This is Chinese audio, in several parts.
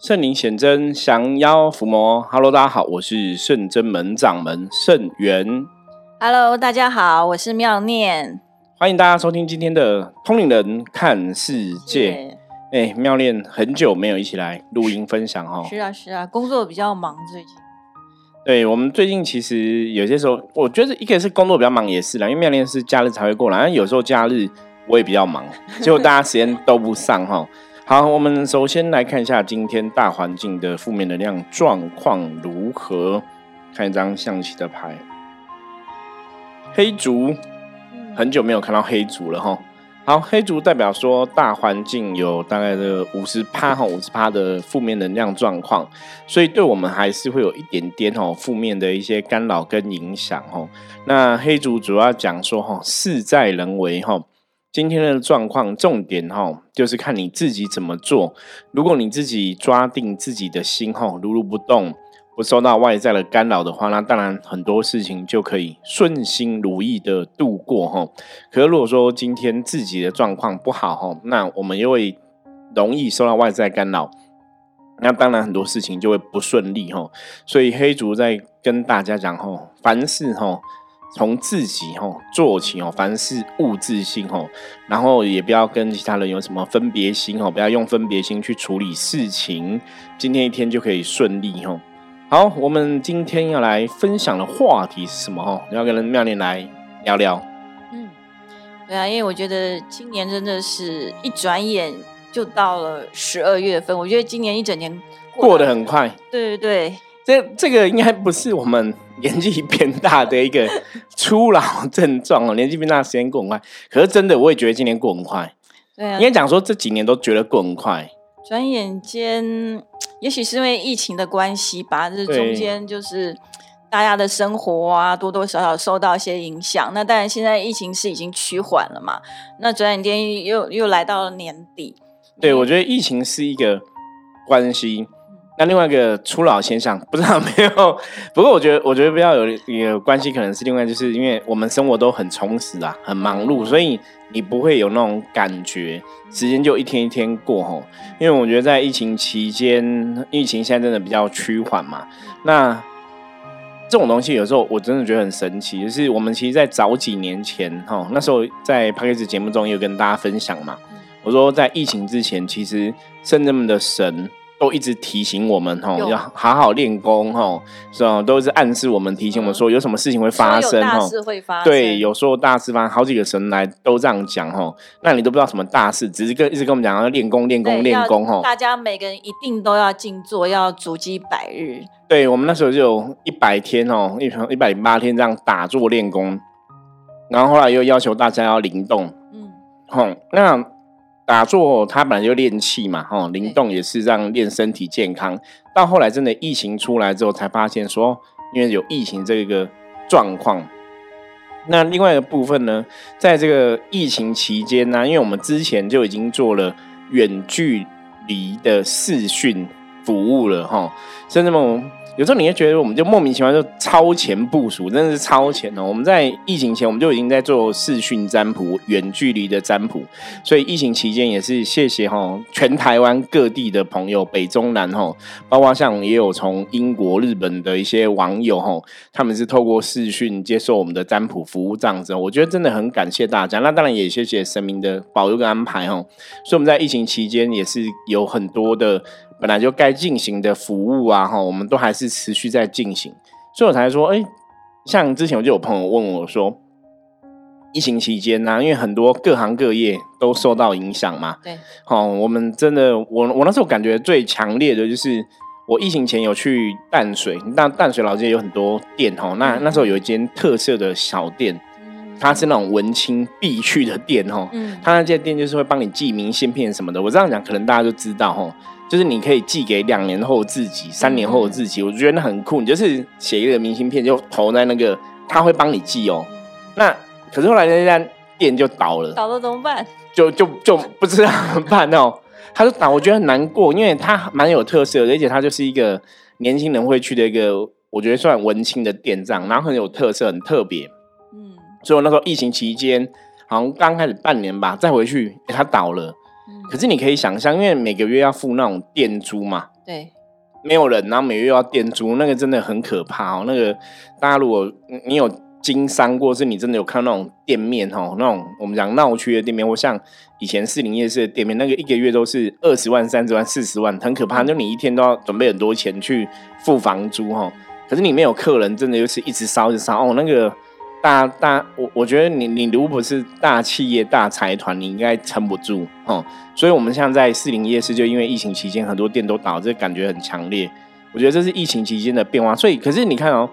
圣灵显真，降妖伏魔。Hello，大家好，我是圣真门掌门圣元。Hello，大家好，我是妙念。欢迎大家收听今天的通灵人看世界。哎，妙念很久没有一起来录音分享哦。是啊，是啊，工作比较忙最近。对我们最近其实有些时候，我觉得一个是工作比较忙也是啦，因为妙念是假日才会过来，但有时候假日我也比较忙，结果大家时间都不上哈。好，我们首先来看一下今天大环境的负面能量状况如何。看一张象棋的牌，黑竹，很久没有看到黑竹了哈。好，黑竹代表说大环境有大概的五十趴哈，五十趴的负面能量状况，所以对我们还是会有一点点哦负面的一些干扰跟影响哦。那黑竹主要讲说哈，事在人为哈。今天的状况重点哈，就是看你自己怎么做。如果你自己抓定自己的心哈，如如不动，不受到外在的干扰的话，那当然很多事情就可以顺心如意的度过哈。可是如果说今天自己的状况不好哈，那我们又会容易受到外在干扰，那当然很多事情就会不顺利哈。所以黑竹在跟大家讲哈，凡事哈。从自己吼做起哦，凡事物质性吼，然后也不要跟其他人有什么分别心哦，不要用分别心去处理事情，今天一天就可以顺利吼。好，我们今天要来分享的话题是什么吼？要跟妙念来聊聊。嗯，对啊，因为我觉得今年真的是一转眼就到了十二月份，我觉得今年一整年过得很快。对对对。这这个应该不是我们年纪变大的一个初老症状哦，年纪变大时间过很快。可是真的，我也觉得今年过很快。对啊，应该讲说这几年都觉得过很快。转眼间，也许是因为疫情的关系吧，这中间就是大家的生活啊，多多少少受到一些影响。那当然，现在疫情是已经趋缓了嘛。那转眼间又又来到了年底。对，我觉得疫情是一个关系。那另外一个初老现象，不知道没有？不过我觉得，我觉得比较有有关系，可能是另外，就是因为我们生活都很充实啊，很忙碌，所以你不会有那种感觉，时间就一天一天过吼。因为我觉得在疫情期间，疫情现在真的比较趋缓嘛。那这种东西有时候我真的觉得很神奇，就是我们其实，在早几年前哈，那时候在 p a 子节目中有跟大家分享嘛，我说在疫情之前，其实圣人们的神。都一直提醒我们吼，要好好练功吼，是吧？都是暗示我们、提醒我们说，有什么事情会发生吼。会发生。对，有时候大事发生，好几个神来都这样讲吼。那你都不知道什么大事，只是跟一直跟我们讲要练功、练功、练功吼。大家每个人一定都要静坐，要筑基百日。对，我们那时候就有一百天哦，一一百零八天这样打坐练功，然后后来又要求大家要灵动。嗯，好，那。打坐，它本来就练气嘛，哈，灵动也是让练身体健康。到后来真的疫情出来之后，才发现说，因为有疫情这个状况。那另外一个部分呢，在这个疫情期间呢，因为我们之前就已经做了远距离的视讯服务了，哈，甚至么。有时候你会觉得，我们就莫名其妙就超前部署，真的是超前哦！我们在疫情前，我们就已经在做视讯占卜、远距离的占卜，所以疫情期间也是谢谢哈全台湾各地的朋友，北中南哈，包括像也有从英国、日本的一些网友哈，他们是透过视讯接受我们的占卜服务这样子，我觉得真的很感谢大家。那当然也谢谢神明的保佑跟安排哈，所以我们在疫情期间也是有很多的。本来就该进行的服务啊，哈，我们都还是持续在进行，所以我才说，哎，像之前我就有朋友问我说，疫情期间呢，因为很多各行各业都受到影响嘛，对，好，我们真的，我我那时候感觉最强烈的就是，我疫情前有去淡水，那淡水老街有很多店，哦，那那时候有一间特色的小店，它是那种文青必去的店，哦，嗯，它那间店就是会帮你寄明信片什么的，我这样讲可能大家都知道，哈。就是你可以寄给两年后自己、三年后的自己，我觉得那很酷。你就是写一个明信片，就投在那个，他会帮你寄哦。那可是后来那家店就倒了，倒了怎么办？就就就不知道怎么办哦。他就倒，我觉得很难过，因为他蛮有特色的，而且他就是一个年轻人会去的一个，我觉得算文青的店这样，然后很有特色，很特别。嗯，所以我那时候疫情期间，好像刚开始半年吧，再回去，他倒了。可是你可以想象，因为每个月要付那种店租嘛，对，没有人，然后每月要店租，那个真的很可怕哦。那个大家如果你有经商过，是你真的有看那种店面哦，那种我们讲闹区的店面，或像以前四零夜市的店面，那个一个月都是二十万、三十万、四十万，很可怕。就你一天都要准备很多钱去付房租哈，可是你没有客人，真的就是一直烧，一直烧哦，那个。大大，我我觉得你你如果是大企业大财团，你应该撑不住哦。所以，我们现在在四零夜市，就因为疫情期间很多店都倒，这感觉很强烈。我觉得这是疫情期间的变化。所以，可是你看哦，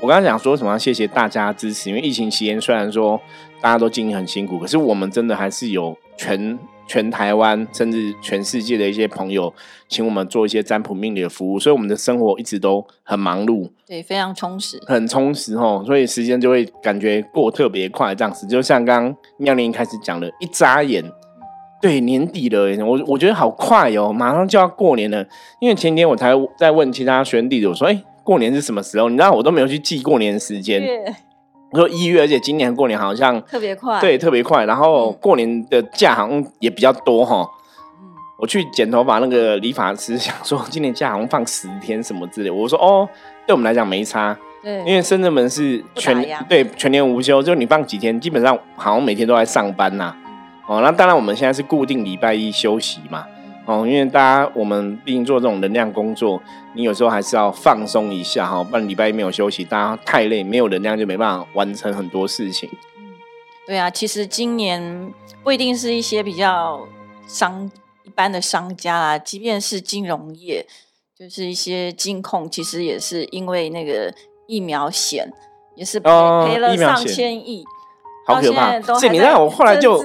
我刚刚讲说什么？谢谢大家支持，因为疫情期间虽然说大家都经营很辛苦，可是我们真的还是有全。全台湾甚至全世界的一些朋友，请我们做一些占卜命理的服务，所以我们的生活一直都很忙碌，对，非常充实，很充实哦，所以时间就会感觉过特别快，这样子。就像刚刚妙玲开始讲的，一眨眼，对，年底了，我我觉得好快哦，马上就要过年了。因为前天我才在问其他学弟，我说：“哎，过年是什么时候？”你知道我都没有去记过年时间。我说一月，而且今年过年好像特别快，对，特别快。然后过年的假好像也比较多哈。嗯，我去剪头发，那个理发师想说今年假好像放十天什么之类。我说哦，对我们来讲没差，对，因为深圳门是全对全年无休，就你放几天，基本上好像每天都在上班呐。哦，那当然我们现在是固定礼拜一休息嘛。哦，因为大家我们毕竟做这种能量工作，你有时候还是要放松一下哈，不然礼拜一没有休息，大家太累，没有能量就没办法完成很多事情。嗯，对啊，其实今年不一定是一些比较商一般的商家啊，即便是金融业，就是一些金控，其实也是因为那个疫苗险，也是赔赔了上千亿，好可怕。这你让我后来就。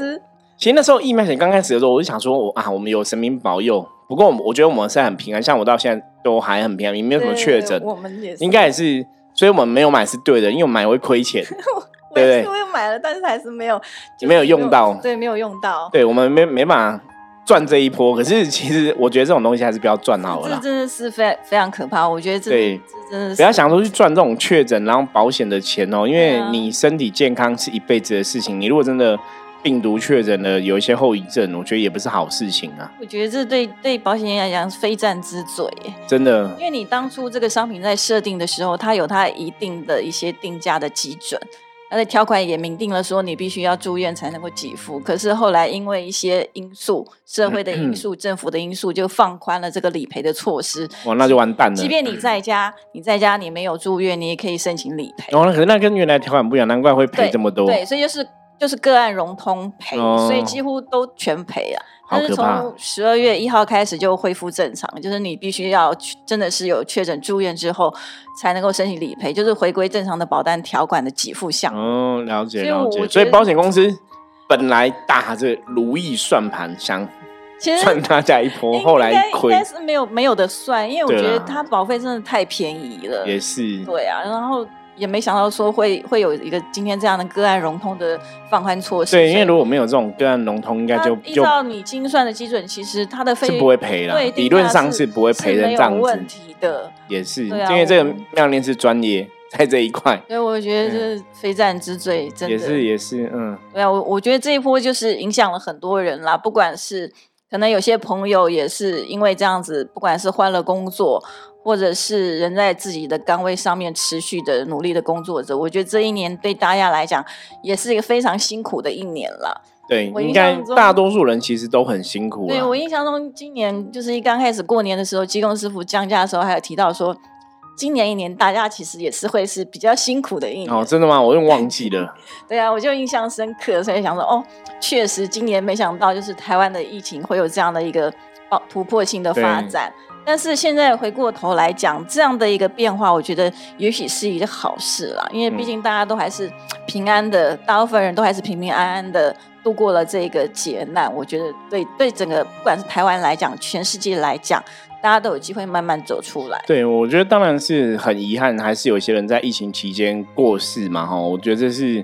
其实那时候疫苗险刚开始的时候，我就想说，我啊，我们有神明保佑。不过，我觉得我们现在很平安，像我到现在都还很平安，也没有什么确诊。我们也应该也是，所以我们没有买是对的，因为我买会亏钱。对对，我也买了，但是还是没有没有用到。对，没有用到。对我们没没办法赚这一波。可是其实我觉得这种东西还是不要赚好了。这真的是非非常可怕。我觉得这对这真的是不要想说去赚这种确诊然后保险的钱哦，因为你身体健康是一辈子的事情。你如果真的。病毒确诊了，有一些后遗症，我觉得也不是好事情啊。我觉得这对对保险业来讲是非战之罪，真的。因为你当初这个商品在设定的时候，它有它一定的一些定价的基准，它的条款也明定了说你必须要住院才能够给付。可是后来因为一些因素，社会的因素、政府的因素，就放宽了这个理赔的措施。哇，那就完蛋了。即便你在家，你在家你没有住院，你也可以申请理赔。哦，那可是那跟原来条款不一样，难怪会赔这么多。对，所以就是。就是个案融通赔，所以几乎都全赔啊。但是从十二月一号开始就恢复正常，就是你必须要真的是有确诊住院之后才能够申请理赔，就是回归正常的保单条款的给付项。哦，了解了解。所以保险公司本来打着如意算盘想赚大家一波，后来亏，应该是没有没有的算，因为我觉得它保费真的太便宜了。也是。对啊，然后。也没想到说会会有一个今天这样的个案融通的放宽措施。对，因为如果没有这种个案融通，应该就依照你精算的基准，其实它的费是不会赔了。理论上是不会赔的这样子。问题的也是，因为这个妙念是专业在这一块。所以我觉得是非战之罪，真的也是也是嗯。对啊，我我觉得这一波就是影响了很多人啦，不管是可能有些朋友也是因为这样子，不管是换了工作。或者是人在自己的岗位上面持续的努力的工作着，我觉得这一年对大家来讲也是一个非常辛苦的一年了。对，应该大多数人其实都很辛苦。对我印象中，今年就是一刚开始过年的时候，技工师傅降价的时候，还有提到说，今年一年大家其实也是会是比较辛苦的一年。哦，真的吗？我又忘记了。对啊，我就印象深刻，所以想说，哦，确实今年没想到就是台湾的疫情会有这样的一个突破性的发展。但是现在回过头来讲，这样的一个变化，我觉得也许是一个好事啦，因为毕竟大家都还是平安的，大部分人都还是平平安安的度过了这个劫难。我觉得对对整个不管是台湾来讲，全世界来讲，大家都有机会慢慢走出来。对，我觉得当然是很遗憾，还是有些人在疫情期间过世嘛，哈，我觉得这是，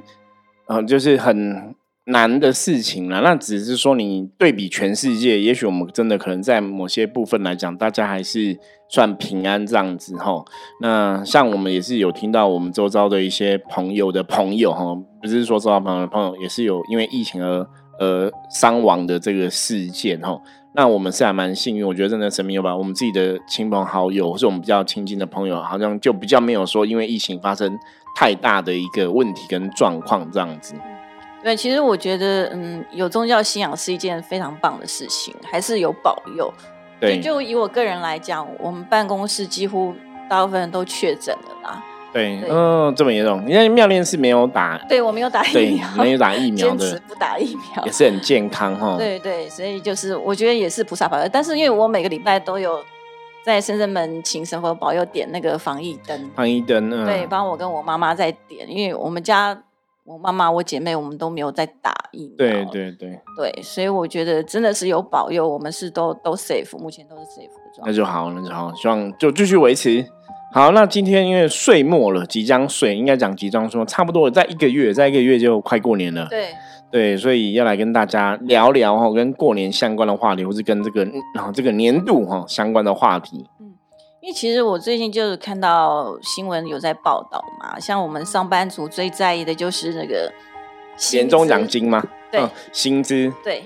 嗯，就是很。难的事情了，那只是说你对比全世界，也许我们真的可能在某些部分来讲，大家还是算平安这样子哈。那像我们也是有听到我们周遭的一些朋友的朋友哈，不是说周遭朋友的朋友，也是有因为疫情而呃伤亡的这个事件哈。那我们是还蛮幸运，我觉得真的神明有把我们自己的亲朋好友，或是我们比较亲近的朋友，好像就比较没有说因为疫情发生太大的一个问题跟状况这样子。对，其实我觉得，嗯，有宗教信仰是一件非常棒的事情，还是有保佑。对，就以我个人来讲，我们办公室几乎大部分人都确诊了啦。对，嗯，这么严重？因为妙莲是没有打，对我没有打疫苗，没有打疫 苗的，不打疫苗也是很健康哈。对对，所以就是我觉得也是菩萨保佑，但是因为我每个礼拜都有在深圳门请神佛保佑点那个防疫灯，防疫灯，对，帮我跟我妈妈在点，因为我们家。我妈妈、我姐妹，我们都没有在打疫苗。对对对对，所以我觉得真的是有保佑，我们是都都 safe，目前都是 safe 的状态。那就好，那就好，希望就继续维持。好，那今天因为岁末了，即将岁，应该讲即将说，差不多在一个月，在一个月就快过年了。对对，所以要来跟大家聊聊哈，跟过年相关的话题，或是跟这个然后这个年度哈相关的话题。因为其实我最近就是看到新闻有在报道嘛，像我们上班族最在意的就是那个年终奖金嘛？对，薪资。对，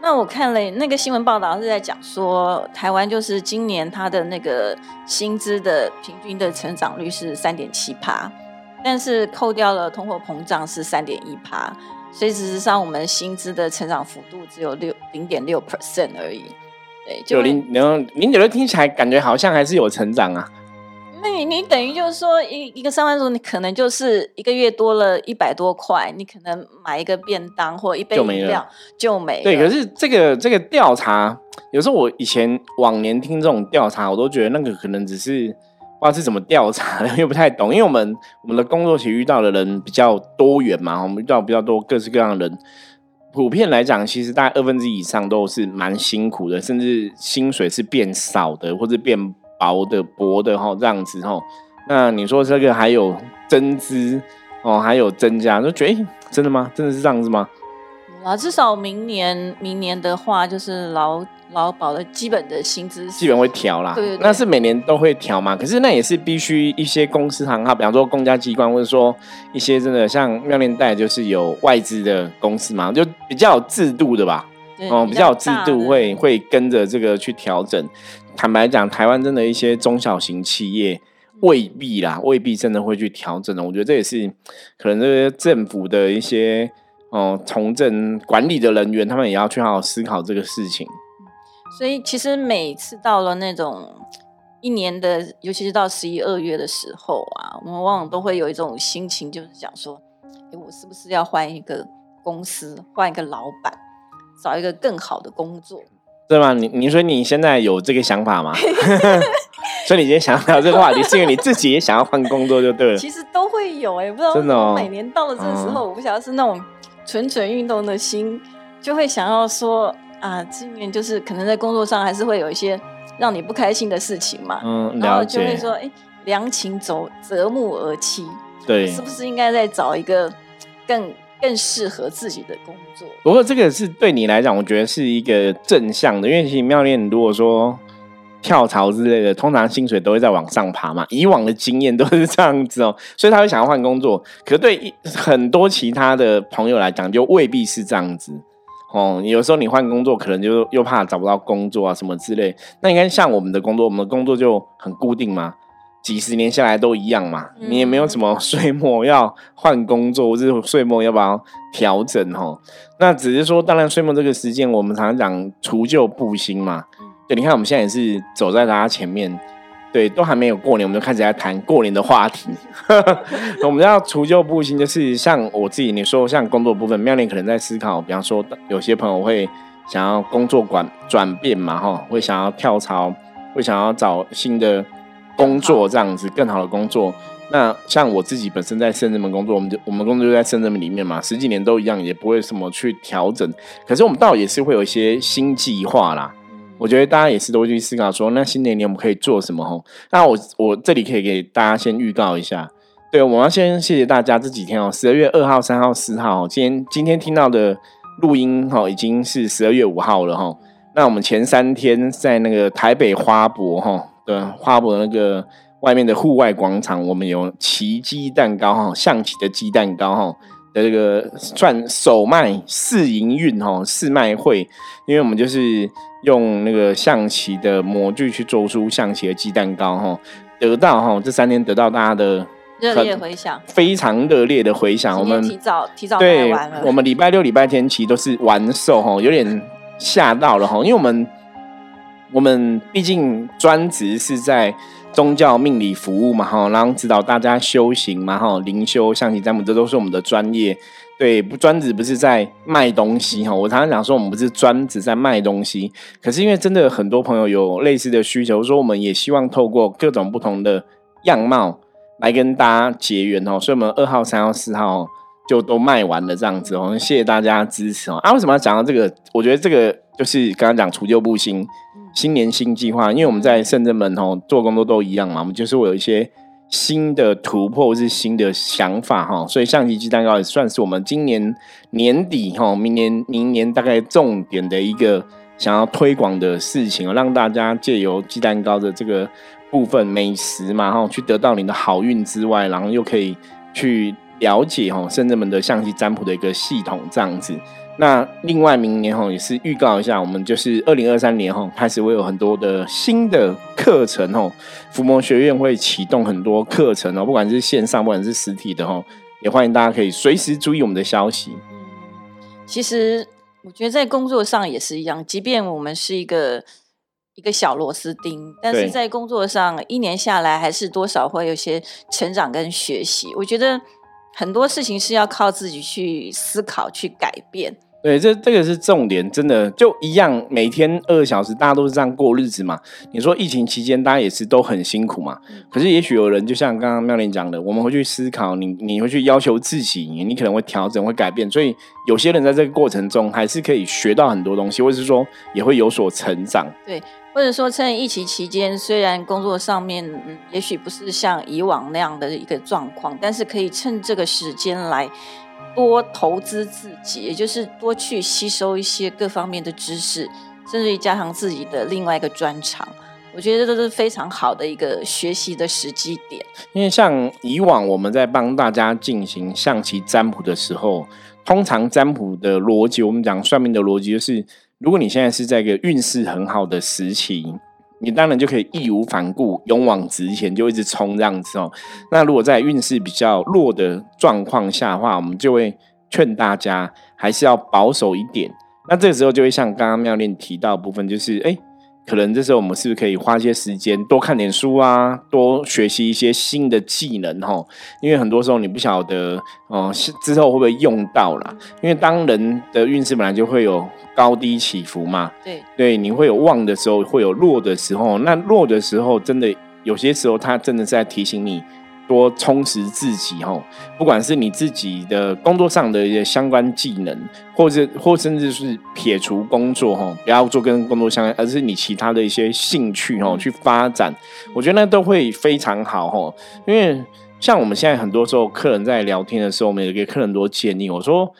那我看了那个新闻报道是在讲说，台湾就是今年它的那个薪资的平均的成长率是三点七趴，但是扣掉了通货膨胀是三点一趴，所以事实上我们薪资的成长幅度只有六零点六 percent 而已。就零，然后零九六听起来感觉好像还是有成长啊。那你你等于就是说，一一个上班族，你可能就是一个月多了一百多块，你可能买一个便当或一杯饮料就没了。对，可是这个这个调查，有时候我以前往年听这种调查，我都觉得那个可能只是不知道是怎么调查，又不太懂。因为我们我们的工作其实遇到的人比较多元嘛，我们遇到比较多各式各样的人。普遍来讲，其实大概二分之以上都是蛮辛苦的，甚至薪水是变少的，或者变薄的、薄的哈，这样子哈。那你说这个还有增资哦，还有增加，就觉得真的吗？真的是这样子吗？啊，至少明年，明年的话就是劳劳保的基本的薪资基本会调啦。对，那是每年都会调嘛。可是那也是必须一些公司行号，比方说公家机关，或者说一些真的像妙恋贷，就是有外资的公司嘛，就比较有制度的吧。哦，比较有制度，会会跟着这个去调整。坦白讲，台湾真的一些中小型企业未必啦，未必真的会去调整的。我觉得这也是可能这些政府的一些。哦，从政管理的人员，他们也要去好好思考这个事情。所以，其实每次到了那种一年的，尤其是到十一二月的时候啊，我们往往都会有一种心情，就是想说：，哎，我是不是要换一个公司，换一个老板，找一个更好的工作？对吗？你你说你现在有这个想法吗？所以你今天想聊这个话题，是因为你自己也想要换工作，就对了。其实都会有哎，不知道真的，每年到了这个时候，我不晓得是那种。蠢蠢欲动的心，就会想要说啊，今年就是可能在工作上还是会有一些让你不开心的事情嘛。嗯，然后就会说，哎，良禽走择木而栖，对，是不是应该再找一个更更适合自己的工作？不过这个是对你来讲，我觉得是一个正向的，因为其实妙恋如果说。跳槽之类的，通常薪水都会在往上爬嘛。以往的经验都是这样子哦，所以他会想要换工作。可对很多其他的朋友来讲，就未必是这样子哦。有时候你换工作，可能就又怕找不到工作啊什么之类。那应该像我们的工作，我们的工作就很固定嘛，几十年下来都一样嘛。你也没有什么 岁末要换工作，或者岁末要不要调整哦？那只是说，当然岁末这个时间，我们常常讲除旧布新嘛。对，你看我们现在也是走在大家前面，对，都还没有过年，我们就开始在谈过年的话题。我们要除旧布新，就是像我自己，你说像工作部分，妙玲可能在思考，比方说有些朋友会想要工作转转变嘛，哈，会想要跳槽，会想要找新的工作，这样子更好的工作。那像我自己本身在深圳门工作，我们就我们工作就在深圳门里面嘛，十几年都一样，也不会什么去调整。可是我们倒也是会有一些新计划啦。我觉得大家也是都会去思考说，那新年年我们可以做什么？吼，那我我这里可以给大家先预告一下，对，我要先谢谢大家这几天哦，十二月二号、三号、四号，今天今天听到的录音哈，已经是十二月五号了哈。那我们前三天在那个台北花博哈的花博那个外面的户外广场，我们有奇鸡蛋糕哈，象棋的鸡蛋糕哈。的这个算首卖试营运哈试卖会，因为我们就是用那个象棋的模具去做出象棋的鸡蛋糕哈，得到哈这三天得到大家的热烈回响，非常热烈的回响。我们提早提早对完了，我们礼拜六、礼拜天其实都是完售哈，有点吓到了哈，因为我们我们毕竟专职是在宗教命理服务嘛哈，然后指导大家修行嘛哈，灵修、象棋占卜，这都是我们的专业。对，不专职不是在卖东西哈。我常常讲说，我们不是专职在卖东西，可是因为真的很多朋友有类似的需求，说我们也希望透过各种不同的样貌来跟大家结缘哦。所以，我们二号、三号、四号就都卖完了这样子哦。谢谢大家支持哦。啊，为什么要讲到这个？我觉得这个就是刚刚讲除旧布新，新年新计划。因为我们在圣正门哦做工作都一样嘛，我们就是会有一些。新的突破是新的想法哈，所以象棋鸡蛋糕也算是我们今年年底哈，明年明年大概重点的一个想要推广的事情让大家借由鸡蛋糕的这个部分美食嘛哈，去得到你的好运之外，然后又可以去了解哈圣人们的象棋占卜的一个系统这样子。那另外明年哈也是预告一下，我们就是二零二三年哈开始会有很多的新的课程哦，伏魔学院会启动很多课程哦，不管是线上，不管是实体的哦，也欢迎大家可以随时注意我们的消息。嗯，其实我觉得在工作上也是一样，即便我们是一个一个小螺丝钉，但是在工作上一年下来，还是多少会有些成长跟学习。我觉得很多事情是要靠自己去思考、去改变。对，这这个是重点，真的就一样，每天二小时，大家都是这样过日子嘛。你说疫情期间，大家也是都很辛苦嘛。可是也许有人，就像刚刚妙玲讲的，我们会去思考，你你会去要求自己，你可能会调整、会改变。所以有些人在这个过程中，还是可以学到很多东西，或者是说也会有所成长。对，或者说趁疫情期间，虽然工作上面嗯，也许不是像以往那样的一个状况，但是可以趁这个时间来。多投资自己，也就是多去吸收一些各方面的知识，甚至于加强自己的另外一个专长。我觉得这都是非常好的一个学习的时机点。因为像以往我们在帮大家进行象棋占卜的时候，通常占卜的逻辑，我们讲算命的逻辑，就是如果你现在是在一个运势很好的时期。你当然就可以义无反顾、勇往直前，就一直冲这样子哦。那如果在运势比较弱的状况下的话，我们就会劝大家还是要保守一点。那这个时候就会像刚刚妙练提到部分，就是哎。可能这时候我们是不是可以花一些时间多看点书啊，多学习一些新的技能哈？因为很多时候你不晓得哦，之后会不会用到啦？因为当人的运势本来就会有高低起伏嘛，对对，你会有旺的时候，会有弱的时候。那弱的时候，真的有些时候，它真的是在提醒你。多充实自己哈，不管是你自己的工作上的一些相关技能，或者或甚至是撇除工作哈，不要做跟工作相关，而是你其他的一些兴趣哈去发展，我觉得那都会非常好哈。因为像我们现在很多时候客人在聊天的时候，我们也给客人多建议，我说。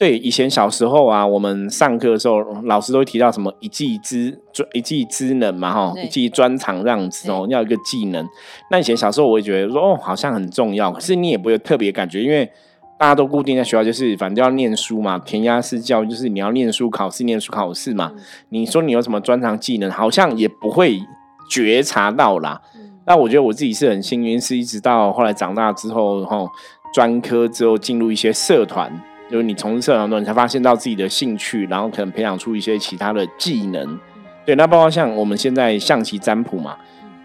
对，以前小时候啊，我们上课的时候，老师都会提到什么一技之专、一技之能嘛，哈，一技专长这样子哦，要一个技能。那以前小时候，我会觉得说，哦，好像很重要，可是你也不会特别感觉，因为大家都固定在学校，就是反正要念书嘛，填鸭式教育就是你要念书、考试、念书、考试嘛。你说你有什么专长技能，好像也不会觉察到啦。那我觉得我自己是很幸运，是一直到后来长大之后，哈，专科之后进入一些社团。就是你从事社团中，你才发现到自己的兴趣，然后可能培养出一些其他的技能。对，那包括像我们现在象棋占卜嘛，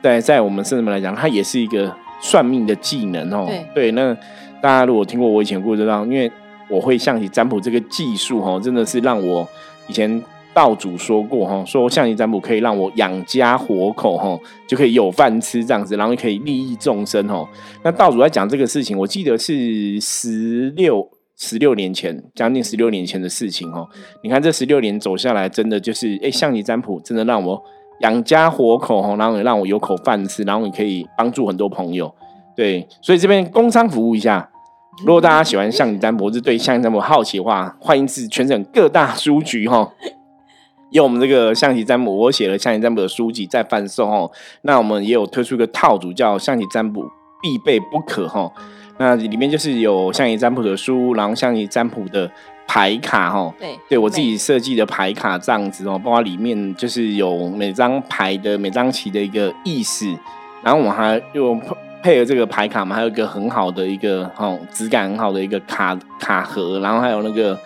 对，在我们圣人们来讲，它也是一个算命的技能哦。对，那大家如果听过我以前故事，道，因为我会象棋占卜这个技术哈，真的是让我以前道主说过哈，说象棋占卜可以让我养家活口哈，就可以有饭吃这样子，然后可以利益众生哦。那道主在讲这个事情，我记得是十六。十六年前，将近十六年前的事情哦。你看这十六年走下来，真的就是哎，象棋占卜真的让我养家活口哦，然后也让我有口饭吃，然后也可以帮助很多朋友。对，所以这边工商服务一下，如果大家喜欢象棋占卜，或是对象棋占卜好奇的话，欢迎至全省各大书局哈，有我们这个象棋占卜，我写了象棋占卜的书籍在贩售哦。那我们也有推出一个套组，叫象棋占卜必备不可哈。那里面就是有象棋占卜的书，然后象棋占卜的牌卡哈，对，对我自己设计的牌卡这样子哦，包括里面就是有每张牌的每张棋的一个意思，然后我们还又配合这个牌卡嘛，还有一个很好的一个哦质感很好的一个卡卡盒，然后还有那个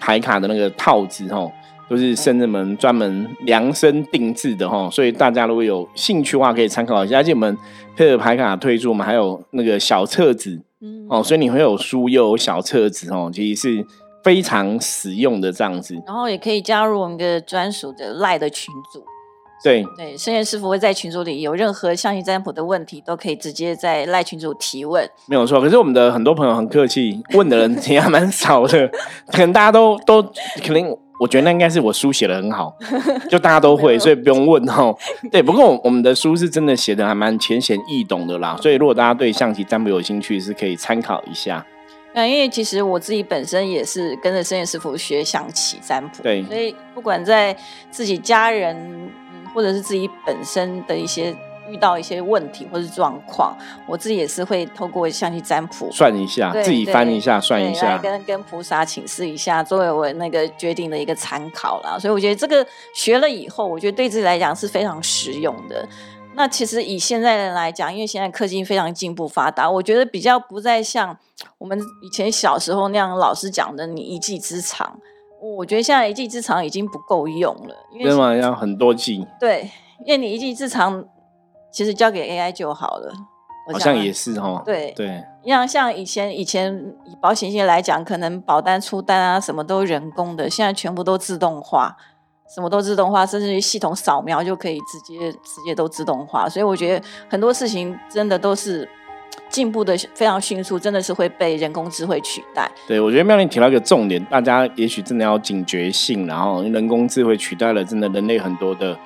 牌卡的那个套子哦。都是圣人们专门量身定制的哈，所以大家如果有兴趣的话，可以参考一下。而且我们配合牌卡推出，我们还有那个小册子，嗯哦，所以你会有书又有小册子哦，其实是非常实用的这样子。然后也可以加入我们的专属的赖的群组。对对，圣贤师傅会在群组里有任何象棋占卜的问题，都可以直接在赖群组提问。没有错，可是我们的很多朋友很客气，问的人也还蛮少的，可能大家都都可能。我觉得那应该是我书写的很好，就大家都会，所以不用问哦。对，不过我们的书是真的写的还蛮浅显易懂的啦，所以如果大家对象棋占卜有兴趣，是可以参考一下。那因为其实我自己本身也是跟着深夜师傅学象棋占卜，对，所以不管在自己家人，嗯，或者是自己本身的一些。遇到一些问题或是状况，我自己也是会透过象棋占卜算一下，自己翻一下，算一下，跟跟菩萨请示一下，作为我那个决定的一个参考啦。所以我觉得这个学了以后，我觉得对自己来讲是非常实用的。那其实以现在人来讲，因为现在科技非常进步发达，我觉得比较不再像我们以前小时候那样老师讲的你一技之长。我觉得现在一技之长已经不够用了，因为要很多技。对，因为你一技之长。其实交给 AI 就好了，好像也是哈。对对，像像以前以前以保险业来讲，可能保单出单啊，什么都人工的，现在全部都自动化，什么都自动化，甚至于系统扫描就可以直接直接都自动化。所以我觉得很多事情真的都是进步的非常迅速，真的是会被人工智慧取代。对，我觉得妙玲提到一个重点，大家也许真的要警觉性，然后人工智慧取代了真的人类很多的。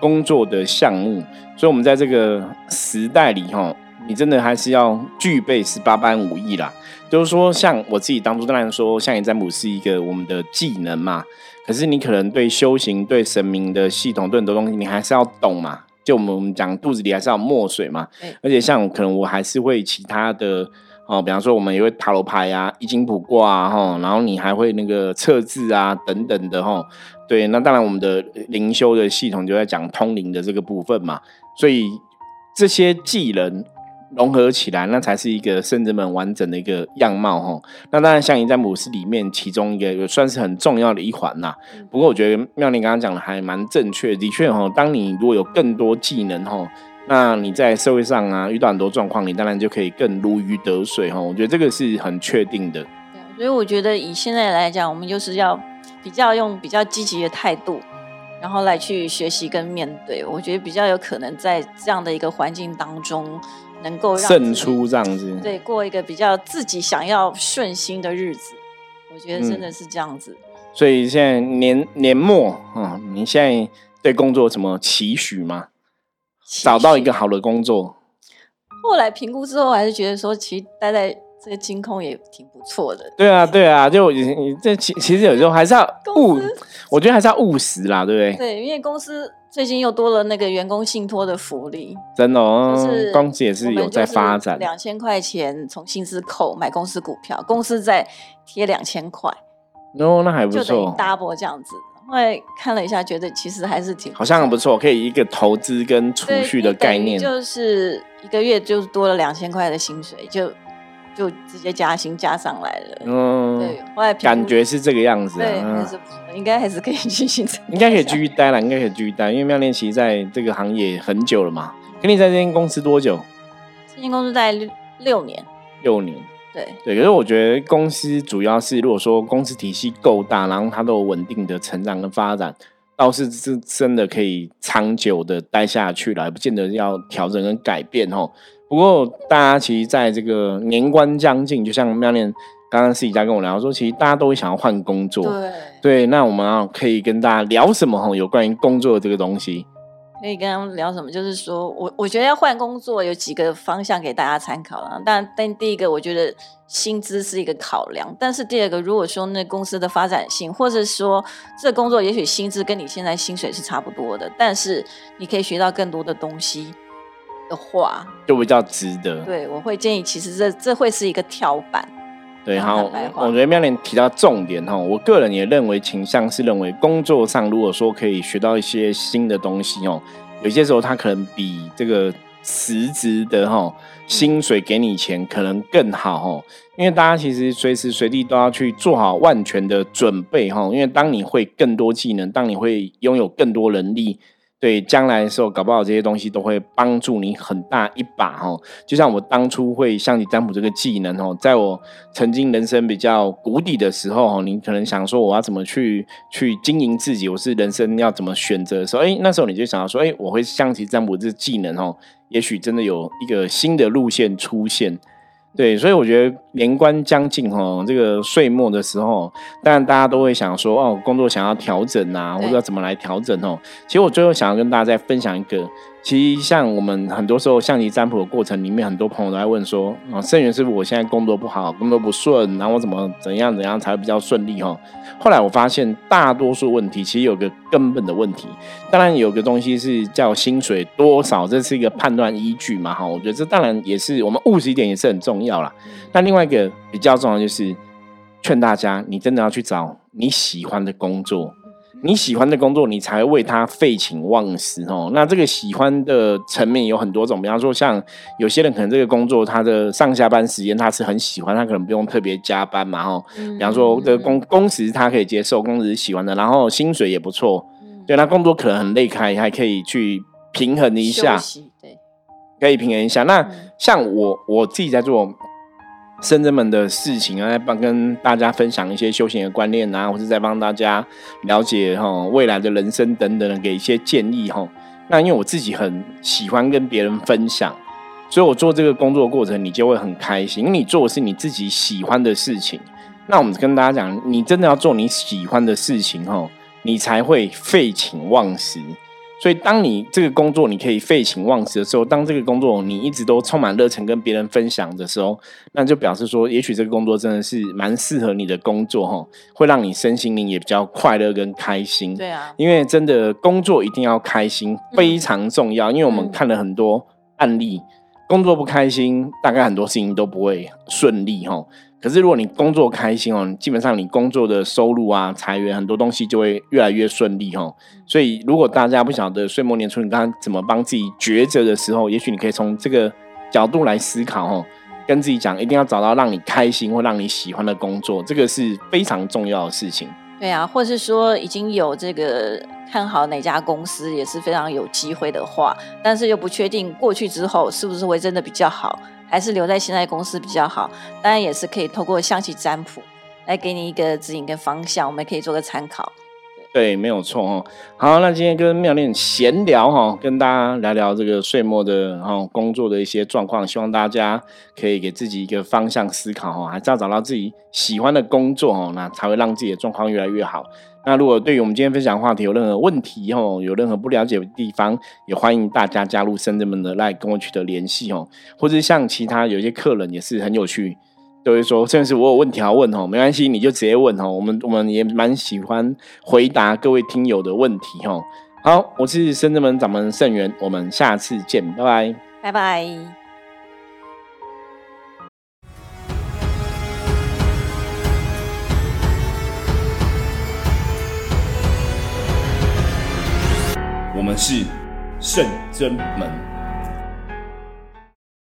工作的项目，所以，我们在这个时代里，哈，你真的还是要具备十八般武艺啦。就是说，像我自己当初当然说，像你占卜是一个我们的技能嘛，可是你可能对修行、对神明的系统、对很多东西，你还是要懂嘛。就我们讲，肚子里还是要墨水嘛。而且，像可能我还是会其他的。哦，比方说我们也会塔罗牌啊、易经卜卦啊，哈，然后你还会那个测字啊等等的哈。对，那当然我们的灵修的系统就在讲通灵的这个部分嘛，所以这些技能融合起来，那才是一个圣人们完整的一个样貌哈。那当然，像你在姆斯里面其中一个也算是很重要的一环呐。不过我觉得妙玲刚刚讲的还蛮正确，的确哈，当你如果有更多技能哈。那你在社会上啊遇到很多状况，你当然就可以更如鱼得水哈。我觉得这个是很确定的。所以我觉得以现在来讲，我们就是要比较用比较积极的态度，然后来去学习跟面对。我觉得比较有可能在这样的一个环境当中，能够胜出这样子。对，过一个比较自己想要顺心的日子。我觉得真的是这样子。所以现在年年末啊，你现在对工作有什么期许吗？找到一个好的工作，后来评估之后，还是觉得说，其实待在这个金控也挺不错的。对啊，对啊，就你这其其实有时候还是要务，我觉得还是要务实啦，对不对？对，因为公司最近又多了那个员工信托的福利，真的，就是公司也是有在发展，两千块钱从薪资扣买公司股票，公司再贴两千块，哦，那还不错，double 这样子。后来看了一下，觉得其实还是挺好像很不错，可以一个投资跟储蓄的概念，就是一个月就多了两千块的薪水，就就直接加薪加上来了。嗯，对，后来感觉是这个样子，对，还是不错应该还是可以继续，应该可以继续待了，应该可以继续待，因为妙练习在这个行业很久了嘛。跟你在这间公司多久？这间公司在六年，六年。对对，可是我觉得公司主要是，如果说公司体系够大，然后它都有稳定的成长跟发展，倒是是真的可以长久的待下去了，不见得要调整跟改变哦。不过大家其实在这个年关将近，就像妙念刚刚私底下跟我聊说，其实大家都会想要换工作。对对，那我们要可以跟大家聊什么哈？有关于工作的这个东西。可以跟他们聊什么？就是说我我觉得要换工作有几个方向给大家参考了。但但第一个，我觉得薪资是一个考量。但是第二个，如果说那公司的发展性，或者说这工作也许薪资跟你现在薪水是差不多的，但是你可以学到更多的东西的话，就比较值得。对，我会建议，其实这这会是一个跳板。对，好，我觉得妙莲提到重点哈，我个人也认为倾向是认为工作上如果说可以学到一些新的东西哦，有些时候他可能比这个辞职的哈薪水给你钱可能更好哦，因为大家其实随时随地都要去做好万全的准备哈，因为当你会更多技能，当你会拥有更多能力。对将来的时候，搞不好这些东西都会帮助你很大一把哦。就像我当初会象棋占卜这个技能哦，在我曾经人生比较谷底的时候哦，你可能想说我要怎么去去经营自己，我是人生要怎么选择的时候，哎，那时候你就想到说，哎，我会象棋占卜这技能哦，也许真的有一个新的路线出现。对，所以我觉得年关将近哦，这个岁末的时候，当然大家都会想说，哦，工作想要调整啊，或者要怎么来调整哦。其实我最后想要跟大家再分享一个。其实像我们很多时候象棋占卜的过程里面，很多朋友都在问说：啊，圣元师傅，我现在工作不好，工作不顺，然后我怎么怎样怎样才会比较顺利？哈，后来我发现大多数问题其实有个根本的问题，当然有个东西是叫薪水多少，这是一个判断依据嘛？哈，我觉得这当然也是我们务实一点也是很重要啦。那另外一个比较重要就是劝大家，你真的要去找你喜欢的工作。你喜欢的工作，你才为他废寝忘食哦。那这个喜欢的层面有很多种，比方说像有些人可能这个工作他的上下班时间他是很喜欢，他可能不用特别加班嘛哦。比方说这个工工时他可以接受，工时喜欢的，然后薪水也不错。对，那工作可能很累开，还可以去平衡一下，对，可以平衡一下。那像我我自己在做。深圳们的事情啊，在帮跟大家分享一些修行的观念啊，或者在帮大家了解哈未来的人生等等的，给一些建议哈。那因为我自己很喜欢跟别人分享，所以我做这个工作过程，你就会很开心，因为你做的是你自己喜欢的事情。那我们跟大家讲，你真的要做你喜欢的事情哦，你才会废寝忘食。所以，当你这个工作你可以废寝忘食的时候，当这个工作你一直都充满热忱跟别人分享的时候，那就表示说，也许这个工作真的是蛮适合你的工作哈，会让你身心灵也比较快乐跟开心。对啊，因为真的工作一定要开心，非常重要。因为我们看了很多案例，工作不开心，大概很多事情都不会顺利哈。可是，如果你工作开心哦，基本上你工作的收入啊、裁员很多东西就会越来越顺利哦。所以，如果大家不晓得岁末年初你刚刚怎么帮自己抉择的时候，也许你可以从这个角度来思考哦，跟自己讲，一定要找到让你开心或让你喜欢的工作，这个是非常重要的事情。对啊，或是说已经有这个看好哪家公司也是非常有机会的话，但是又不确定过去之后是不是会真的比较好。还是留在现在公司比较好，当然也是可以透过象棋占卜来给你一个指引跟方向，我们可以做个参考。对，没有错哦。好，那今天跟妙念闲聊哈，跟大家聊聊这个岁末的哈工作的一些状况，希望大家可以给自己一个方向思考哈，还是要找到自己喜欢的工作哦，那才会让自己的状况越来越好。那如果对于我们今天分享话题有任何问题哦，有任何不了解的地方，也欢迎大家加入深圳们的来跟我取得联系哦，或者像其他有些客人也是很有趣。都会说，甚至我有问题要问哦，没关系，你就直接问哦。我们我们也蛮喜欢回答各位听友的问题哦。好，我是深圳门掌门盛元，我们下次见，拜拜，拜拜。我们是圣真门。